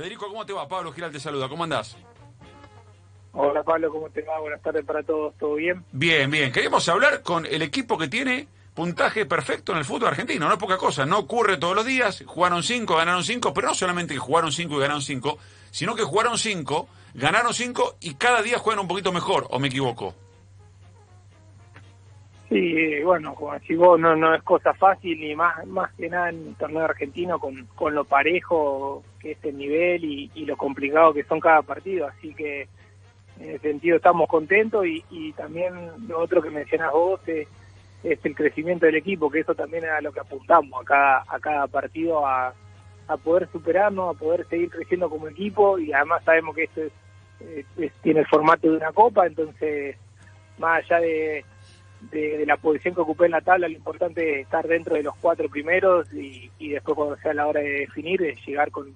Federico, ¿cómo te va? Pablo Giral te saluda, ¿cómo andás? Hola Pablo, ¿cómo te va? Buenas tardes para todos, ¿todo bien? Bien, bien. Queríamos hablar con el equipo que tiene puntaje perfecto en el fútbol argentino, no es poca cosa, no ocurre todos los días, jugaron cinco, ganaron cinco, pero no solamente que jugaron cinco y ganaron cinco, sino que jugaron cinco, ganaron cinco y cada día juegan un poquito mejor, ¿o me equivoco? Sí, bueno, como decís vos, no, no es cosa fácil y más, más que nada en el torneo argentino con, con lo parejo que es el nivel y, y lo complicado que son cada partido, así que en ese sentido estamos contentos y, y también lo otro que mencionas vos es, el crecimiento del equipo, que eso también es a lo que apuntamos a cada, a cada partido, a, a poder superarnos, a poder seguir creciendo como equipo y además sabemos que esto es, es, tiene el formato de una copa, entonces más allá de, de, la posición que ocupé en la tabla, lo importante es estar dentro de los cuatro primeros y, y después cuando sea la hora de definir, es llegar con,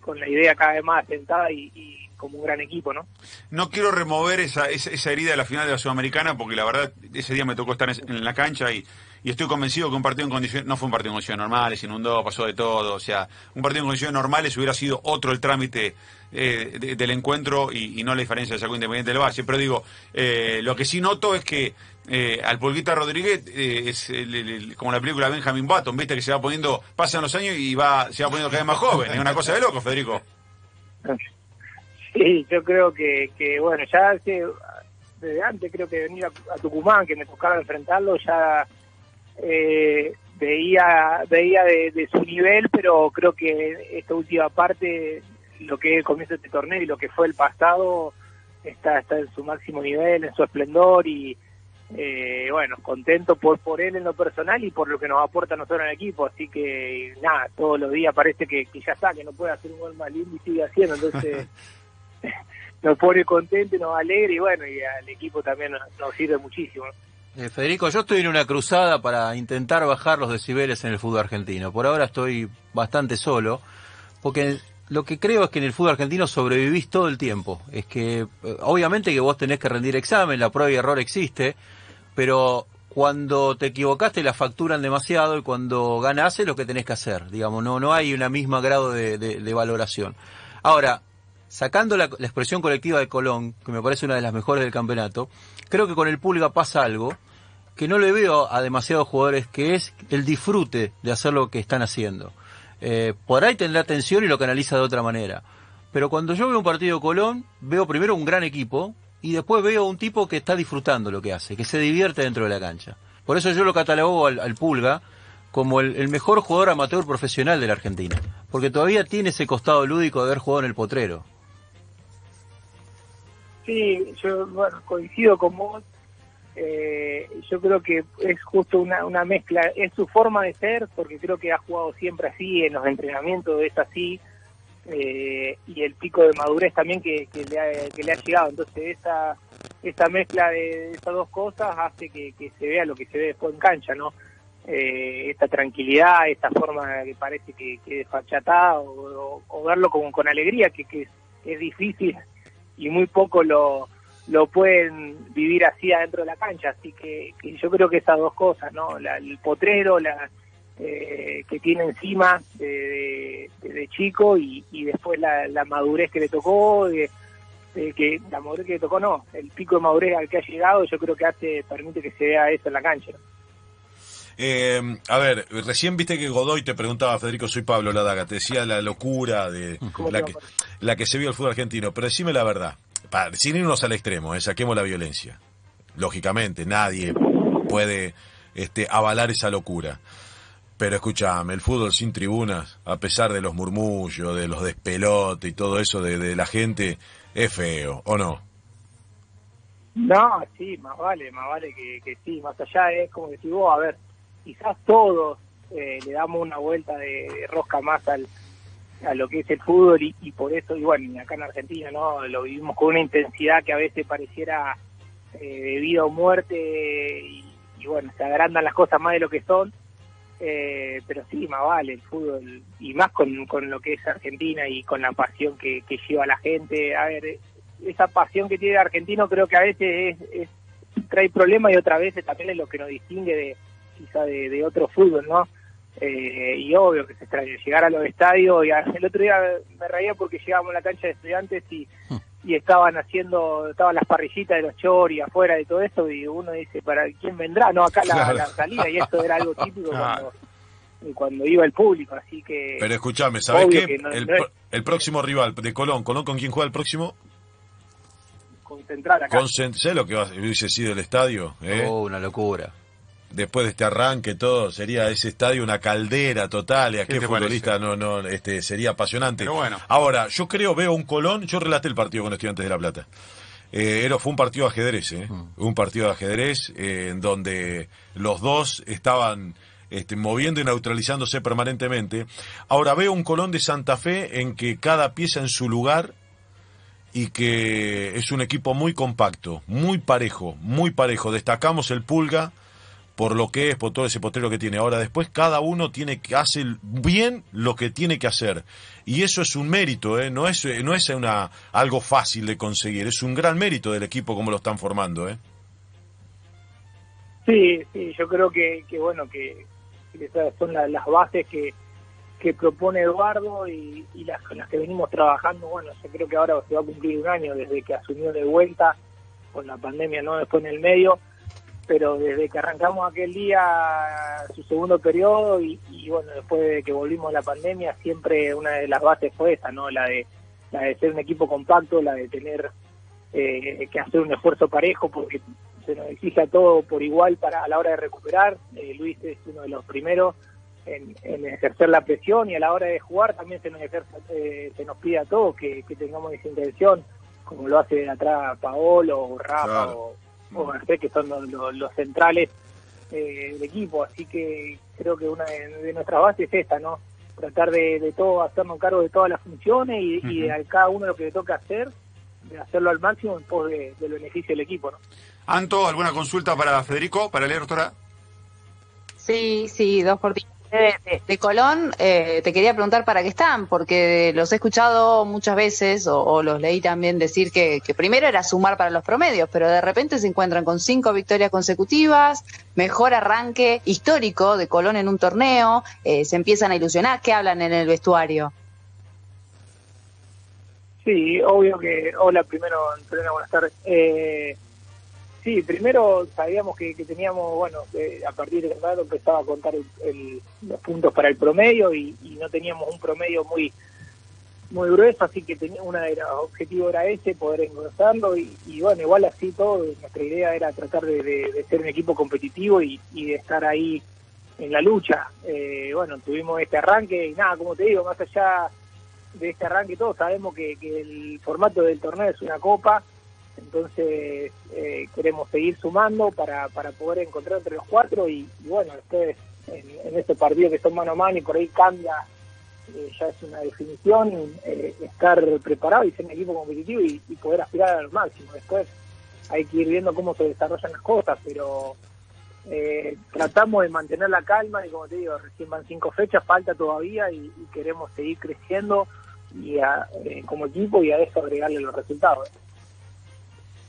con la idea cada vez más asentada y, y como un gran equipo, ¿no? No quiero remover esa, esa, esa, herida de la final de la Sudamericana porque la verdad ese día me tocó estar en la cancha y, y estoy convencido que un partido en condiciones, no fue un partido en condiciones normales, se inundó, pasó de todo, o sea, un partido en condiciones normales hubiera sido otro el trámite eh, de, del encuentro y, no la diferencia de sacó Independiente del Valle, pero digo, eh, lo que sí noto es que eh, al Pulguita Rodríguez eh, es el, como la película Benjamin Button, viste que se va poniendo, pasan los años y va se va poniendo cada vez más joven, es una cosa de loco, Federico. Sí, yo creo que, que bueno, ya hace, desde antes creo que venir a, a Tucumán, que me tocaba enfrentarlo, ya eh, veía veía de, de, su nivel, pero creo que esta última parte, lo que es el comienzo de este torneo y lo que fue el pasado, está, está en su máximo nivel, en su esplendor y eh, bueno, contento por, por él en lo personal y por lo que nos aporta a nosotros en el equipo, así que nada, todos los días parece que, que ya está, que no puede hacer un gol más lindo y sigue haciendo, entonces... nos pone contento, nos alegra y bueno, y al equipo también nos, nos sirve muchísimo. Eh, Federico, yo estoy en una cruzada para intentar bajar los decibeles en el fútbol argentino. Por ahora estoy bastante solo, porque lo que creo es que en el fútbol argentino sobrevivís todo el tiempo. Es que, eh, obviamente que vos tenés que rendir examen, la prueba y error existe, pero cuando te equivocaste la facturan demasiado y cuando ganás es lo que tenés que hacer. Digamos, no, no hay una misma grado de valoración. Ahora, sacando la, expresión colectiva de Colón, que me parece una de las mejores del campeonato, creo que con el Pulga pasa algo que no le veo a demasiados jugadores, que es el disfrute de hacer lo que están haciendo. Eh, por ahí tendrá atención y lo canaliza de otra manera. Pero cuando yo veo un partido de Colón, veo primero un gran equipo y después veo un tipo que está disfrutando lo que hace, que se divierte dentro de la cancha. Por eso yo lo catalogo al, al Pulga como el, el, mejor jugador amateur profesional de la Argentina, porque todavía tiene ese costado lúdico de haber jugado en el potrero. Sí, yo bueno, coincido con vos. Eh, yo creo que es justo una, una mezcla, es su forma de ser, porque creo que ha jugado siempre así, en los entrenamientos es así, eh, y el pico de madurez también que, que, le, ha, que le ha llegado. Entonces, esa, esa mezcla de esas dos cosas hace que, se vea lo que se ve después en cancha, ¿no? Eh, esta tranquilidad, esta forma que parece que, que desfachatada, o, verlo con, con alegría, que, que es difícil y muy poco lo, lo pueden vivir así adentro de la cancha. Así que, que yo creo que esas dos cosas, ¿no? La, el potrero, la eh, que tiene encima de, chico y, y después la, la, madurez que le tocó, de, que la madurez que le tocó no, el pico de madurez al que ha llegado, yo creo que hace permite que se vea eso en la cancha. Eh, a ver, recién viste que Godoy te preguntaba, Federico, soy Pablo Ladaga, te decía la locura de la que, la que se vio el fútbol argentino, pero decime la verdad, para, sin irnos al extremo, eh, saquemos la violencia. Lógicamente, nadie puede este, avalar esa locura. Pero escúchame, el fútbol sin tribunas, a pesar de los murmullos, de los despelotes y todo eso de, de la gente, es feo, ¿o no? No, sí, más vale, más vale que, que sí, más allá es como decís vos, a ver, quizás todos eh, le damos una vuelta de, rosca más al a lo que es el fútbol y, por eso, y bueno, acá en Argentina, ¿no? Lo vivimos con una intensidad que a veces pareciera eh, de vida o muerte y, bueno, se agrandan las cosas más de lo que son, eh, pero sí, más vale el fútbol y más con, con lo que es Argentina y con la pasión que, que lleva la gente. A ver, esa pasión que tiene el argentino creo que a veces es, es trae problemas y otras veces también es lo que nos distingue de quizá de, de otro fútbol, ¿no? eh, y obvio que se extraña llegar a los estadios y el otro día me reía porque llegábamos a la cancha de estudiantes y, y estaban haciendo, estaban las parrillitas de los choris afuera de todo esto y uno dice, ¿para quién vendrá? No, acá la, Claro. la salida y esto era algo típico cuando, cuando iba el público, así que... Pero escúchame, ¿sabes qué? que no- el, no es- pro- el próximo rival de Colón, ¿Colón con quién juega el próximo? concentrar acá. Con Cent- ¿Sabes lo que va- hubiese sido el estadio? eh? Oh, una locura. Después de este arranque, todo, sería ese estadio una caldera total. Y a ¿Qué futbolista no, no, este, sería apasionante. Pero bueno. Ahora, yo creo, veo un Colón, yo relaté el partido con Estudiantes de La Plata. Eh, era, fue un partido de ajedrez, ¿eh? un partido de ajedrez eh, en donde los dos estaban este, moviendo y neutralizándose permanentemente. Ahora veo un Colón de Santa Fe en que cada pieza en su lugar y que es un equipo muy compacto, muy parejo, muy parejo. Destacamos el Pulga por lo que es, por todo ese potrero que tiene. Ahora después cada uno tiene que hace bien lo que tiene que hacer. Y eso es un mérito, ¿eh? no es, no es una, algo fácil de conseguir, es un gran mérito del equipo como lo están formando. ¿eh? Sí, sí, yo creo que, que bueno, que, son la- las bases que, que propone Eduardo y, y las con las que venimos trabajando. Bueno, yo creo que ahora se va a cumplir un año desde que asumió de vuelta, con la pandemia no después en el medio, pero desde que arrancamos aquel día su segundo periodo y, y bueno, después de que volvimos a la pandemia, siempre una de las bases fue esa, ¿no? La de, la de ser un equipo compacto, la de tener eh, que hacer un esfuerzo parejo porque se nos exige a todo por igual para a la hora de recuperar. Eh, Luis es uno de los primeros en, en ejercer la presión y a la hora de jugar también se nos ejerce, eh, se nos pide a todos que, que tengamos esa intención, como lo hace de atrás Paolo o Rafa Claro. o, o Garcés, que son los, los- los centrales eh, del equipo. Así que creo que una de, de nuestras bases es esta, ¿no? Tratar de, de todo, hacernos cargo de todas las funciones y, y de a cada uno lo que le toca hacer, de hacerlo al máximo en pos de- del beneficio del equipo, ¿no? Anto, ¿alguna consulta para Federico, para leer, doctora? Sí, sí, dos cortinas. De, Colón, eh, te quería preguntar para qué están, porque los he escuchado muchas veces, o, los leí también decir que, primero era sumar para los promedios, pero de repente se encuentran con cinco victorias consecutivas, mejor arranque histórico de Colón en un torneo, eh, se empiezan a ilusionar, ¿qué hablan en el vestuario? Sí, obvio que. Hola, primero, buenas tardes. Eh, sí, primero sabíamos que, que teníamos, bueno, que a partir del campeonato empezaba a contar el- los puntos para el promedio y, no teníamos un promedio muy muy grueso, así que tenía una de los objetivos era ese, poder engrosarlo y, bueno, igual así todo, nuestra idea era tratar de, de- de ser un equipo competitivo y, y de estar ahí en la lucha. Eh, bueno, tuvimos este arranque y nada, como te digo, más allá de este arranque todos sabemos que, que el formato del torneo es una copa, entonces eh, queremos seguir sumando para, para poder encontrar entre los cuatro y, bueno, después en, en estos partidos que son mano a mano y por ahí cambia, eh, ya es una definición, eh, estar preparado y ser un equipo competitivo y, poder aspirar al máximo. Después hay que ir viendo cómo se desarrollan las cosas, pero eh, tratamos de mantener la calma y como te digo, recién van cinco fechas, falta todavía y, y queremos seguir creciendo y a- como equipo y a eso agregarle los resultados.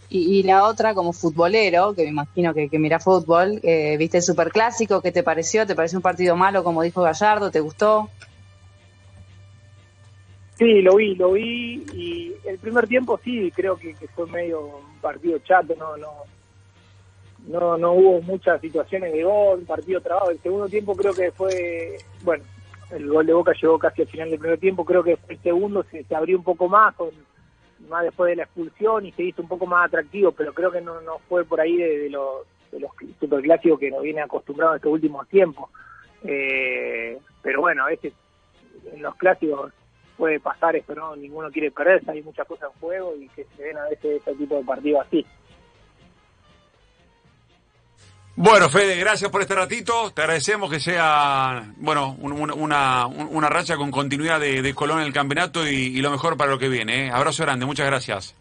Y, y la otra, como futbolero, que me imagino que, que mira fútbol, eh, viste el superclásico, ¿qué te pareció? ¿Te pareció un partido malo, como dijo Gallardo? ¿Te gustó? Sí, lo vi, lo vi y el primer tiempo sí, creo que, que fue medio un partido chato, no, no, no, no hubo muchas situaciones de gol, partido trabado. El segundo tiempo creo que fue, bueno, el gol de Boca llegó casi al final del primer tiempo, creo que el segundo se, se abrió un poco más, con, más después de la expulsión y se hizo un poco más atractivo, pero creo que no, no fue por ahí de, de los, de los superclásicos que nos viene acostumbrado en estos últimos tiempos. Eh, pero bueno, a veces en los clásicos puede pasar esto, ¿no? Ninguno quiere perderse, hay muchas cosas en juego y que se ven a veces este tipo de partidos así. Bueno, Fede, gracias por este ratito. Te agradecemos que sea, bueno, un- un- una, un- una racha con continuidad de, de Colón en el campeonato y, y lo mejor para lo que viene. ¿eh? Abrazo grande, muchas gracias.